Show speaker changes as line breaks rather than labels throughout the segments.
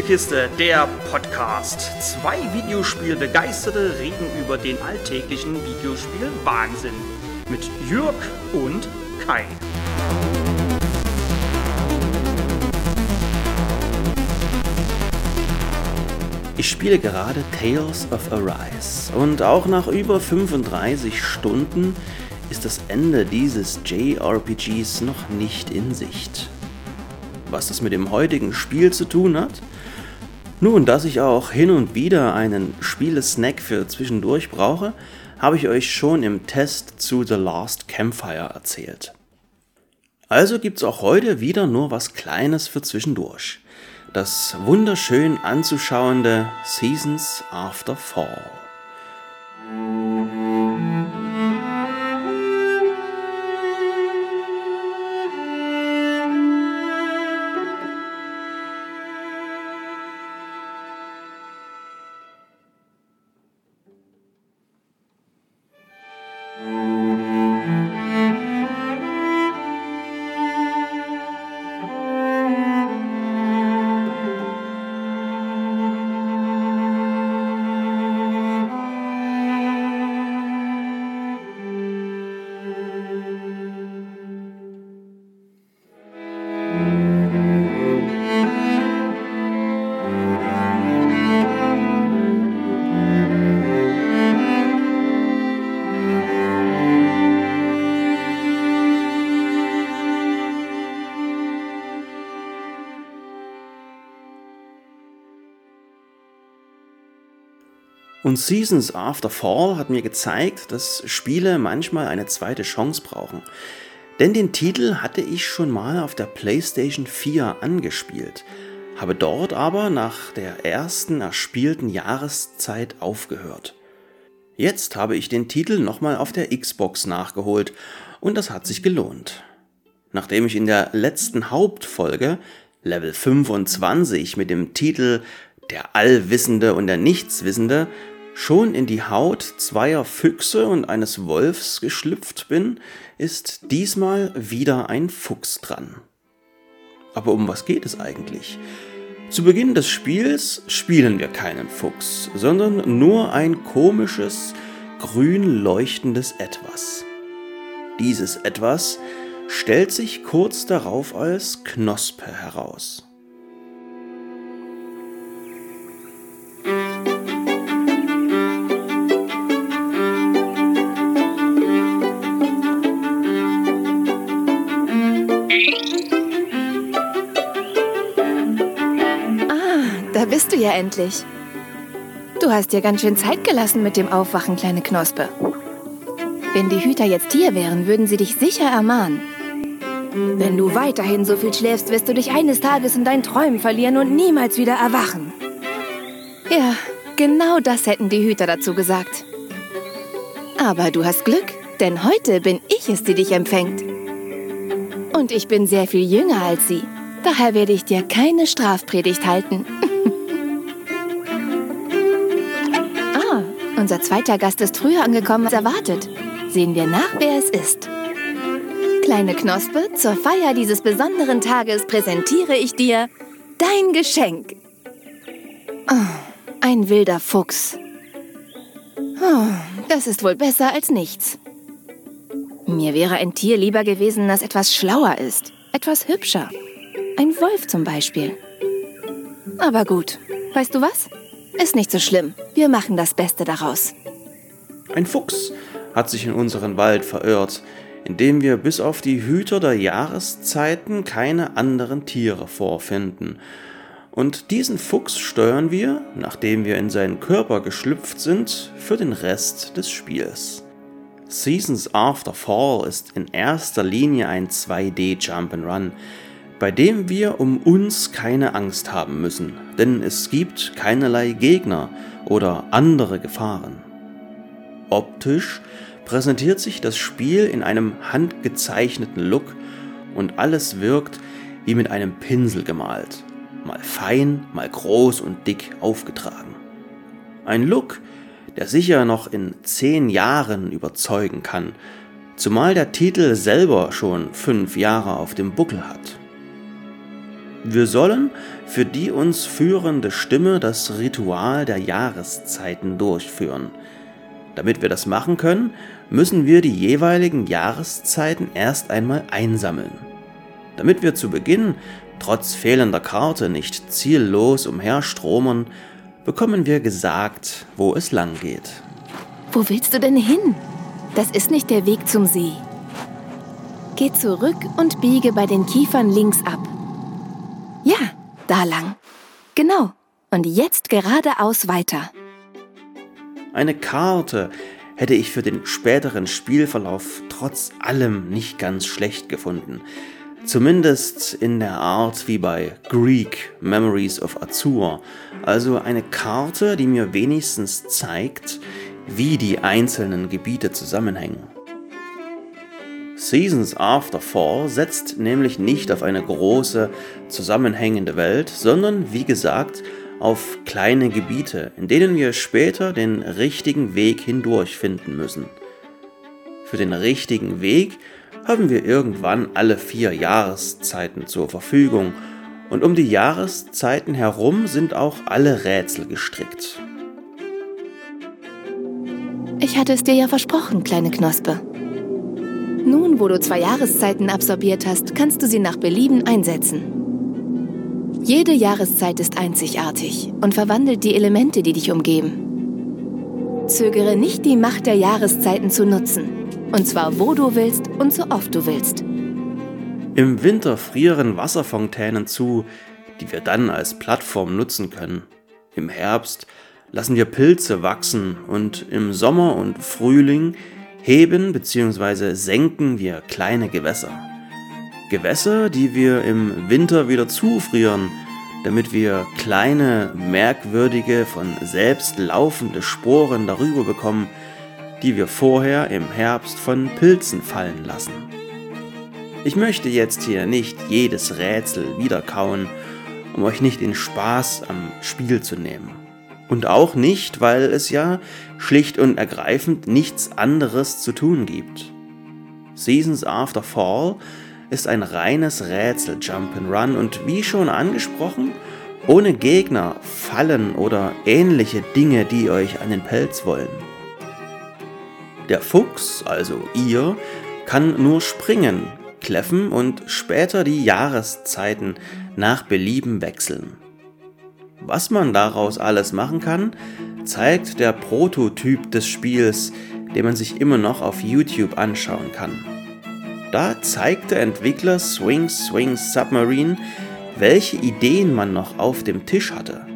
Spielekiste, der Podcast. Zwei Videospielbegeisterte reden über den alltäglichen Videospiel-Wahnsinn. Mit Jürg und Kai. Ich spiele gerade Tales of Arise und auch nach über 35 Stunden ist das Ende dieses JRPGs noch nicht in Sicht. Was das mit dem heutigen Spiel zu tun hat? Nun, dass ich auch hin und wieder einen Spielesnack für zwischendurch brauche, habe ich euch schon im Test zu The Last Campfire erzählt. Also gibt's auch heute wieder nur was Kleines für zwischendurch. Das wunderschön anzuschauende Seasons After Fall. Und Seasons After Fall hat mir gezeigt, dass Spiele manchmal eine zweite Chance brauchen. Denn den Titel hatte ich schon mal auf der PlayStation 4 angespielt, habe dort aber nach der ersten erspielten Jahreszeit aufgehört. Jetzt habe ich den Titel nochmal auf der Xbox nachgeholt und das hat sich gelohnt. Nachdem ich in der letzten Hauptfolge Level 25 mit dem Titel Der Allwissende und der Nichtswissende schon in die Haut zweier Füchse und eines Wolfs geschlüpft bin, ist diesmal wieder ein Fuchs dran. Aber um was geht es eigentlich? Zu Beginn des Spiels spielen wir keinen Fuchs, sondern nur ein komisches, grün leuchtendes Etwas. Dieses Etwas stellt sich kurz darauf als Knospe heraus.
Ja endlich. Du hast dir ganz schön Zeit gelassen mit dem Aufwachen, kleine Knospe. Wenn die Hüter jetzt hier wären, würden sie dich sicher ermahnen. Wenn du weiterhin so viel schläfst, wirst du dich eines Tages in deinen Träumen verlieren und niemals wieder erwachen. Ja, genau das hätten die Hüter dazu gesagt. Aber du hast Glück, denn heute bin ich es, die dich empfängt. Und ich bin sehr viel jünger als sie. Daher werde ich dir keine Strafpredigt halten. Unser zweiter Gast ist früher angekommen als erwartet. Sehen wir nach, wer es ist. Kleine Knospe, zur Feier dieses besonderen Tages präsentiere ich dir dein Geschenk. Oh, ein wilder Fuchs. Oh, das ist wohl besser als nichts. Mir wäre ein Tier lieber gewesen, das etwas schlauer ist, etwas hübscher. Ein Wolf zum Beispiel. Aber gut, weißt du was? Ist nicht so schlimm. Wir machen das Beste daraus.
Ein Fuchs hat sich in unseren Wald verirrt, in dem wir bis auf die Hüter der Jahreszeiten keine anderen Tiere vorfinden. Und diesen Fuchs steuern wir, nachdem wir in seinen Körper geschlüpft sind, für den Rest des Spiels. Seasons After Fall ist in erster Linie ein 2D Jump'n'Run, bei dem wir um uns keine Angst haben müssen, denn es gibt keinerlei Gegner oder andere Gefahren. Optisch präsentiert sich das Spiel in einem handgezeichneten Look und alles wirkt wie mit einem Pinsel gemalt, mal fein, mal groß und dick aufgetragen. Ein Look, der sicher noch in zehn Jahren überzeugen kann, zumal der Titel selber schon fünf Jahre auf dem Buckel hat. Wir sollen für die uns führende Stimme das Ritual der Jahreszeiten durchführen. Damit wir das machen können, müssen wir die jeweiligen Jahreszeiten erst einmal einsammeln. Damit wir zu Beginn trotz fehlender Karte nicht ziellos umherstromern, bekommen wir gesagt, wo es lang geht.
Wo willst du denn hin? Das ist nicht der Weg zum See. Geh zurück und biege bei den Kiefern links ab. Da lang. Genau. Und jetzt geradeaus weiter.
Eine Karte hätte ich für den späteren Spielverlauf trotz allem nicht ganz schlecht gefunden. Zumindest in der Art wie bei Greek Memories of Azur, also eine Karte, die mir wenigstens zeigt, wie die einzelnen Gebiete zusammenhängen. Seasons After Fall setzt nämlich nicht auf eine große, zusammenhängende Welt, sondern wie gesagt auf kleine Gebiete, in denen wir später den richtigen Weg hindurch finden müssen. Für den richtigen Weg haben wir irgendwann alle vier Jahreszeiten zur Verfügung und um die Jahreszeiten herum sind auch alle Rätsel gestrickt.
Ich hatte es dir ja versprochen, kleine Knospe. Nun, wo du zwei Jahreszeiten absorbiert hast, kannst du sie nach Belieben einsetzen. Jede Jahreszeit ist einzigartig und verwandelt die Elemente, die dich umgeben. Zögere nicht die Macht der Jahreszeiten zu nutzen. Und zwar wo du willst und so oft du willst.
Im Winter frieren Wasserfontänen zu, die wir dann als Plattform nutzen können. Im Herbst lassen wir Pilze wachsen und im Sommer und Frühling heben bzw. senken wir kleine Gewässer. Gewässer, die wir im Winter wieder zufrieren, damit wir kleine, merkwürdige, von selbst laufende Sporen darüber bekommen, die wir vorher im Herbst von Pilzen fallen lassen. Ich möchte jetzt hier nicht jedes Rätsel wiederkauen, um euch nicht den Spaß am Spiel zu nehmen. Und auch nicht, weil es ja schlicht und ergreifend nichts anderes zu tun gibt. Seasons After Fall ist ein reines Rätsel Jump'n'Run und wie schon angesprochen, ohne Gegner, Fallen oder ähnliche Dinge, die euch an den Pelz wollen. Der Fuchs, also ihr, kann nur springen, kläffen und später die Jahreszeiten nach Belieben wechseln. Was man daraus alles machen kann, zeigt der Prototyp des Spiels, den man sich immer noch auf YouTube anschauen kann. Da zeigt der Entwickler Swing Swing Submarine, welche Ideen man noch auf dem Tisch hatte.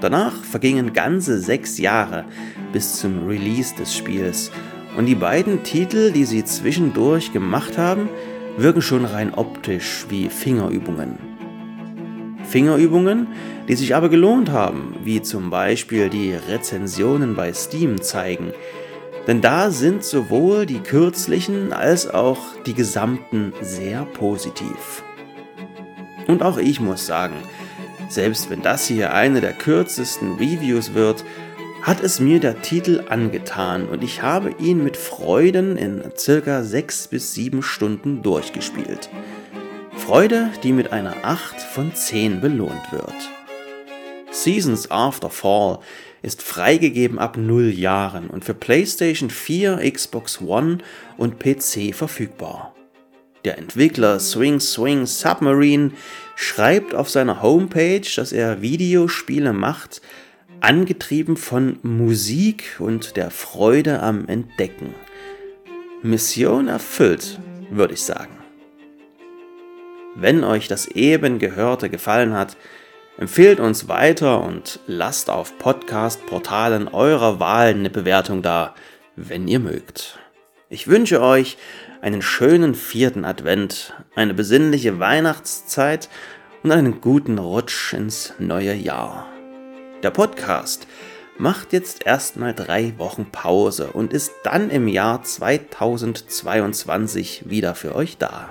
Danach vergingen ganze sechs Jahre bis zum Release des Spiels und die beiden Titel, die sie zwischendurch gemacht haben, wirken schon rein optisch wie Fingerübungen. Fingerübungen, die sich aber gelohnt haben, wie zum Beispiel die Rezensionen bei Steam zeigen, denn da sind sowohl die kürzlichen als auch die gesamten sehr positiv. Und auch ich muss sagen, selbst wenn das hier eine der kürzesten Reviews wird, hat es mir der Titel angetan und ich habe ihn mit Freuden in circa 6 bis 7 Stunden durchgespielt. Freude, die mit einer 8 von 10 belohnt wird. Seasons After Fall ist freigegeben ab 0 Jahren und für PlayStation 4, Xbox One und PC verfügbar. Der Entwickler Swing Swing Submarine schreibt auf seiner Homepage, dass er Videospiele macht, angetrieben von Musik und der Freude am Entdecken. Mission erfüllt, würde ich sagen. Wenn euch das eben Gehörte gefallen hat, empfehlt uns weiter und lasst auf Podcast-Portalen eurer Wahl eine Bewertung da, wenn ihr mögt. Ich wünsche euch einen schönen vierten Advent, eine besinnliche Weihnachtszeit und einen guten Rutsch ins neue Jahr. Der Podcast macht jetzt erstmal drei Wochen Pause und ist dann im Jahr 2022 wieder für euch da.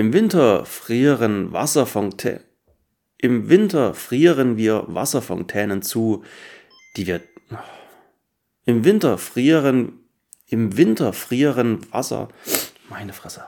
Im Winter frieren Wasserfontänen. Im Winter frieren wir Wasserfontänen zu, die wir. Im Winter frieren. Im Winter frieren Wasser. Meine Fresse.